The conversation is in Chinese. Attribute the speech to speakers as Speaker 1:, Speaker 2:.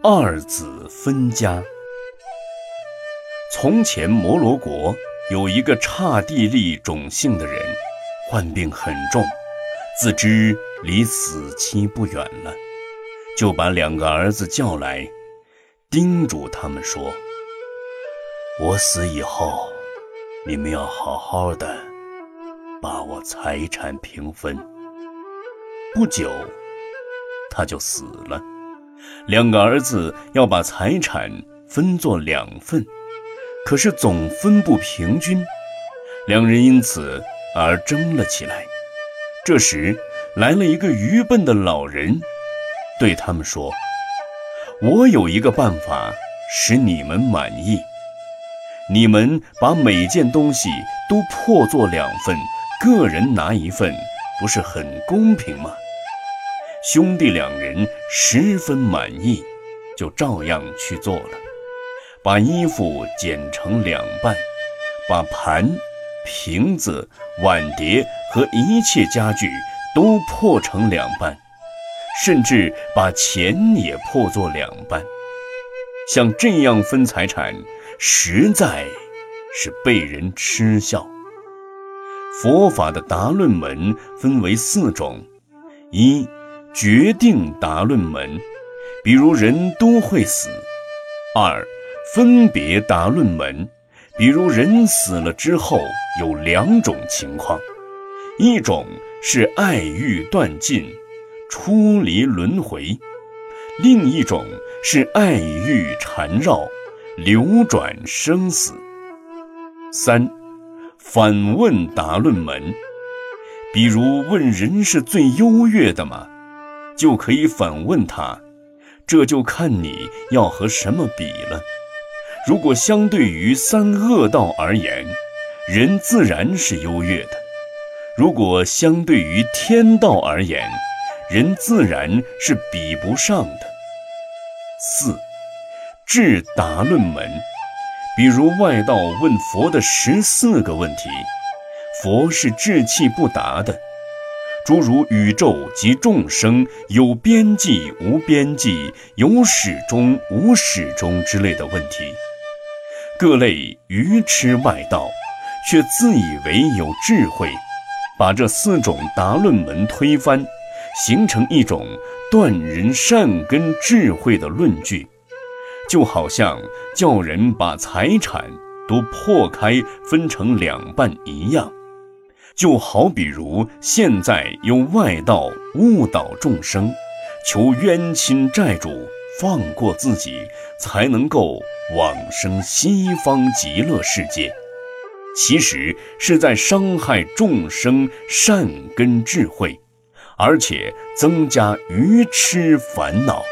Speaker 1: 二子分家。从前摩罗国有一个刹帝利种姓的人，患病很重，自知离死期不远了，就把两个儿子叫来，叮嘱他们说：“我死以后，你们要好好的把我财产平分。”不久，他就死了。两个儿子要把财产分作两份，可是总分不平均，两人因此而争了起来。这时来了一个愚笨的老人，对他们说：“我有一个办法使你们满意。你们把每件东西都破作两份，个人拿一份，不是很公平吗？”兄弟两人十分满意，就照样去做了。把衣服剪成两半，把盘、瓶子、碗碟和一切家具都破成两半，甚至把钱也破作两半。像这样分财产，实在是被人嗤笑。佛法的达论门分为四种：一。决定答论门，比如人都会死；二，分别答论门，比如人死了之后有两种情况，一种是爱欲断尽，出离轮回；另一种是爱欲缠绕，流转生死。三，反问答论门，比如问人是最优越的吗？就可以反问他，这就看你要和什么比了。如果相对于三恶道而言，人自然是优越的；如果相对于天道而言，人自然是比不上的。四，智答论门，比如外道问佛的十四个问题，佛是志气不答的。诸如宇宙及众生有边际无边际，有始终无始终之类的问题，各类愚痴外道，却自以为有智慧，把这四种答论门推翻，形成一种断人善根智慧的论据，就好像叫人把财产都破开分成两半一样。就好比如现在用外道误导众生，求冤亲债主放过自己，才能够往生西方极乐世界，其实是在伤害众生善根智慧，而且增加愚痴烦恼。